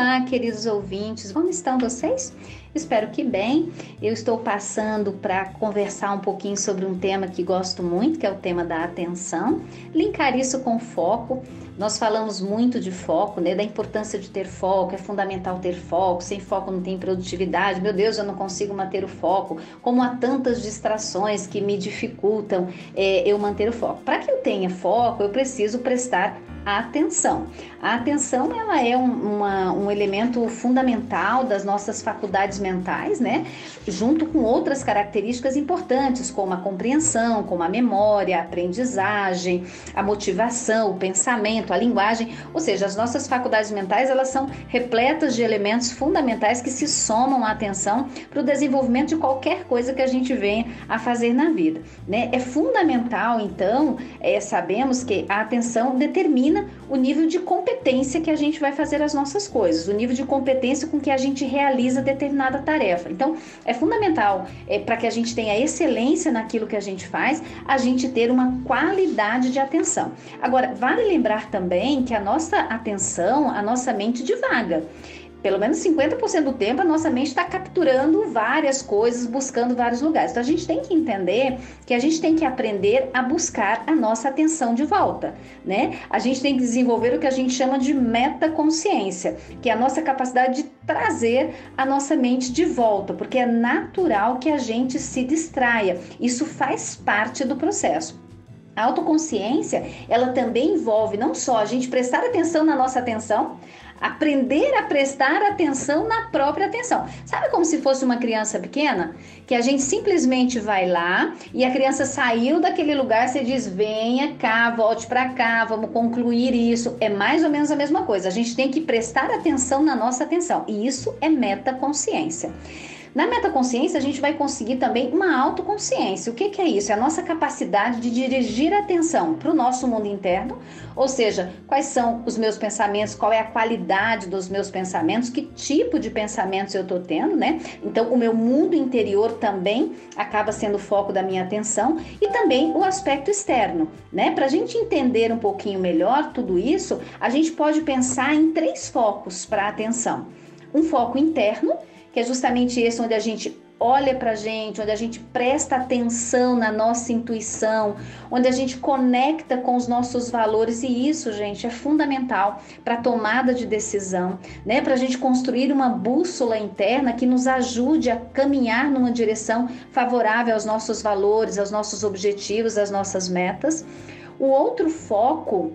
Olá, queridos ouvintes, como estão vocês? Espero que bem. Eu estou passando para conversar um pouquinho sobre um tema que gosto muito, que é o tema da atenção. Linkar isso com foco. Nós falamos muito de foco, né? Da importância de ter foco, é fundamental ter foco. Sem foco não tem produtividade. Meu Deus, eu não consigo manter o foco. Como há tantas distrações que me dificultam é, eu manter o foco. Para que eu tenha foco, eu preciso prestar a atenção. A atenção ela é um, uma, um elemento fundamental das nossas faculdades mentais, né? Junto com outras características importantes, como a compreensão, como a memória, a aprendizagem, a motivação, o pensamento, a linguagem. Ou seja, as nossas faculdades mentais elas são repletas de elementos fundamentais que se somam à atenção para o desenvolvimento de qualquer coisa que a gente venha a fazer na vida. Né? É fundamental, então, é, sabemos que a atenção determina determina o nível de competência que a gente vai fazer as nossas coisas, o nível de competência com que a gente realiza determinada tarefa. Então, é fundamental é, para que a gente tenha excelência naquilo que a gente faz, a gente ter uma qualidade de atenção. Agora, vale lembrar também que a nossa atenção, a nossa mente divaga pelo menos 50% do tempo a nossa mente está capturando várias coisas, buscando vários lugares. Então a gente tem que entender que a gente tem que aprender a buscar a nossa atenção de volta, né? A gente tem que desenvolver o que a gente chama de metaconsciência, que é a nossa capacidade de trazer a nossa mente de volta, porque é natural que a gente se distraia. Isso faz parte do processo. A autoconsciência, ela também envolve não só a gente prestar atenção na nossa atenção, aprender a prestar atenção na própria atenção. Sabe como se fosse uma criança pequena? Que a gente simplesmente vai lá e a criança saiu daquele lugar, você diz: venha cá, volte para cá, vamos concluir isso. É mais ou menos a mesma coisa. A gente tem que prestar atenção na nossa atenção. E isso é metaconsciência. Na metaconsciência, a gente vai conseguir também uma autoconsciência. O que, que é isso? É a nossa capacidade de dirigir a atenção para o nosso mundo interno, ou seja, quais são os meus pensamentos, qual é a qualidade dos meus pensamentos, que tipo de pensamentos eu estou tendo, né? Então, o meu mundo interior também acaba sendo o foco da minha atenção e também o aspecto externo, né? Para a gente entender um pouquinho melhor tudo isso, a gente pode pensar em três focos para a atenção: um foco interno que é justamente esse onde a gente olha para a gente, onde a gente presta atenção na nossa intuição, onde a gente conecta com os nossos valores e isso, gente, é fundamental para a tomada de decisão, né? Para a gente construir uma bússola interna que nos ajude a caminhar numa direção favorável aos nossos valores, aos nossos objetivos, às nossas metas. O outro foco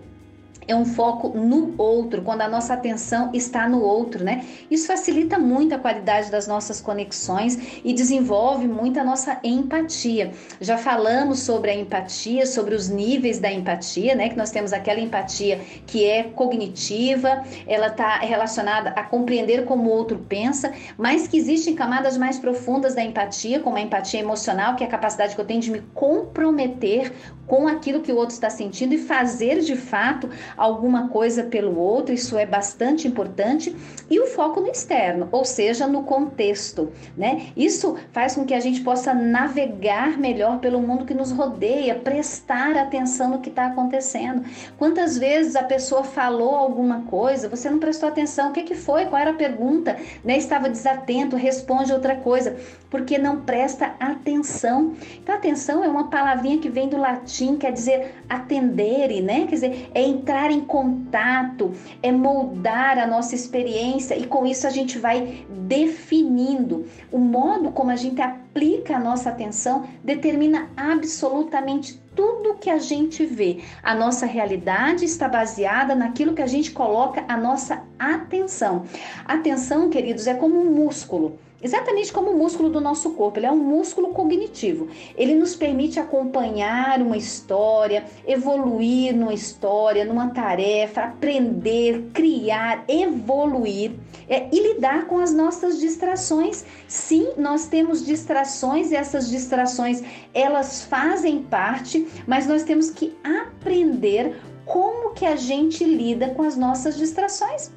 é um foco no outro, quando a nossa atenção está no outro, né? Isso facilita muito a qualidade das nossas conexões e desenvolve muito a nossa empatia. Já falamos sobre a empatia, sobre os níveis da empatia, né? Que nós temos aquela empatia que é cognitiva, ela está relacionada a compreender como o outro pensa, mas que existem camadas mais profundas da empatia, como a empatia emocional, que é a capacidade que eu tenho de me comprometer com aquilo que o outro está sentindo e fazer de fato alguma coisa pelo outro, isso é bastante importante, e o foco no externo, ou seja, no contexto, né? Isso faz com que a gente possa navegar melhor pelo mundo que nos rodeia, prestar atenção no que está acontecendo. Quantas vezes a pessoa falou alguma coisa, você não prestou atenção, o que, que foi, qual era a pergunta, né? Estava desatento, responde outra coisa, porque não presta atenção. Então, atenção é uma palavrinha que vem do latim, quer dizer atendere, né? Quer dizer, é entrar entrar em contato, é moldar a nossa experiência e com isso a gente vai definindo o modo como a gente aplica a nossa atenção determina absolutamente tudo que a gente vê. A nossa realidade está baseada naquilo que a gente coloca a nossa atenção. Atenção, queridos, é como um músculo exatamente como o músculo do nosso corpo, ele é um músculo cognitivo. Ele nos permite acompanhar uma história, evoluir numa história, numa tarefa, aprender, criar, evoluir é, e lidar com as nossas distrações. Sim, nós temos distrações e essas distrações elas fazem parte, mas nós temos que aprender como que a gente lida com as nossas distrações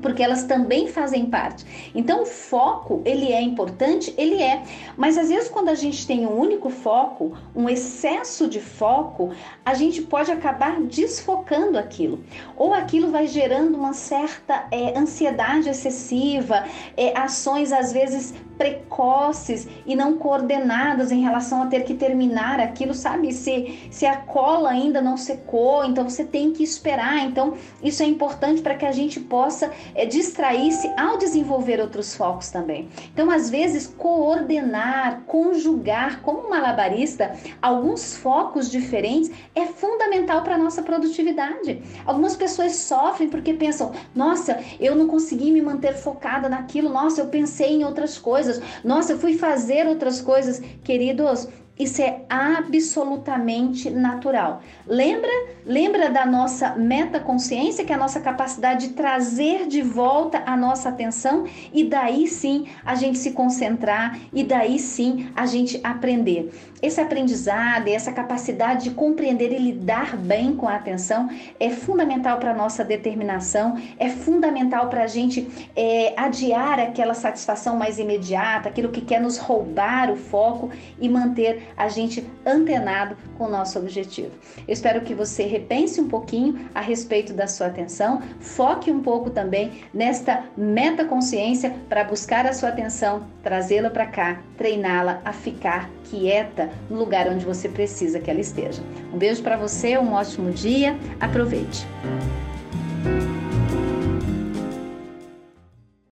porque elas também fazem parte. Então, o foco, ele é importante, ele é, mas às vezes quando a gente tem um único foco, um excesso de foco, a gente pode acabar desfocando aquilo, ou aquilo vai gerando uma certa é, ansiedade excessiva, é, ações às vezes precoces e não coordenadas em relação a ter que terminar aquilo, sabe? Se, se a cola ainda não secou, então você tem que esperar. Então, isso é importante para que a gente possa é, distrair-se ao desenvolver outros focos também. Então, às vezes, coordenar, conjugar como malabarista alguns focos diferentes é fundamental para a nossa produtividade. Algumas pessoas sofrem porque pensam: nossa, eu não consegui me manter focada naquilo, nossa, eu pensei em outras coisas, nossa, eu fui fazer outras coisas. Queridos, isso é absolutamente natural. Lembra? Lembra da nossa metaconsciência, que é a nossa capacidade de trazer de volta a nossa atenção e daí sim a gente se concentrar e daí sim a gente aprender. Esse aprendizado e essa capacidade de compreender e lidar bem com a atenção é fundamental para a nossa determinação, é fundamental para a gente é, adiar aquela satisfação mais imediata, aquilo que quer nos roubar o foco e manter a gente antenado com o nosso objetivo. Eu espero que você repense um pouquinho a respeito da sua atenção, foque um pouco também nesta metaconsciência para buscar a sua atenção, trazê-la para cá, treiná-la a ficar quieta no lugar onde você precisa que ela esteja. Um beijo para você, um ótimo dia, aproveite.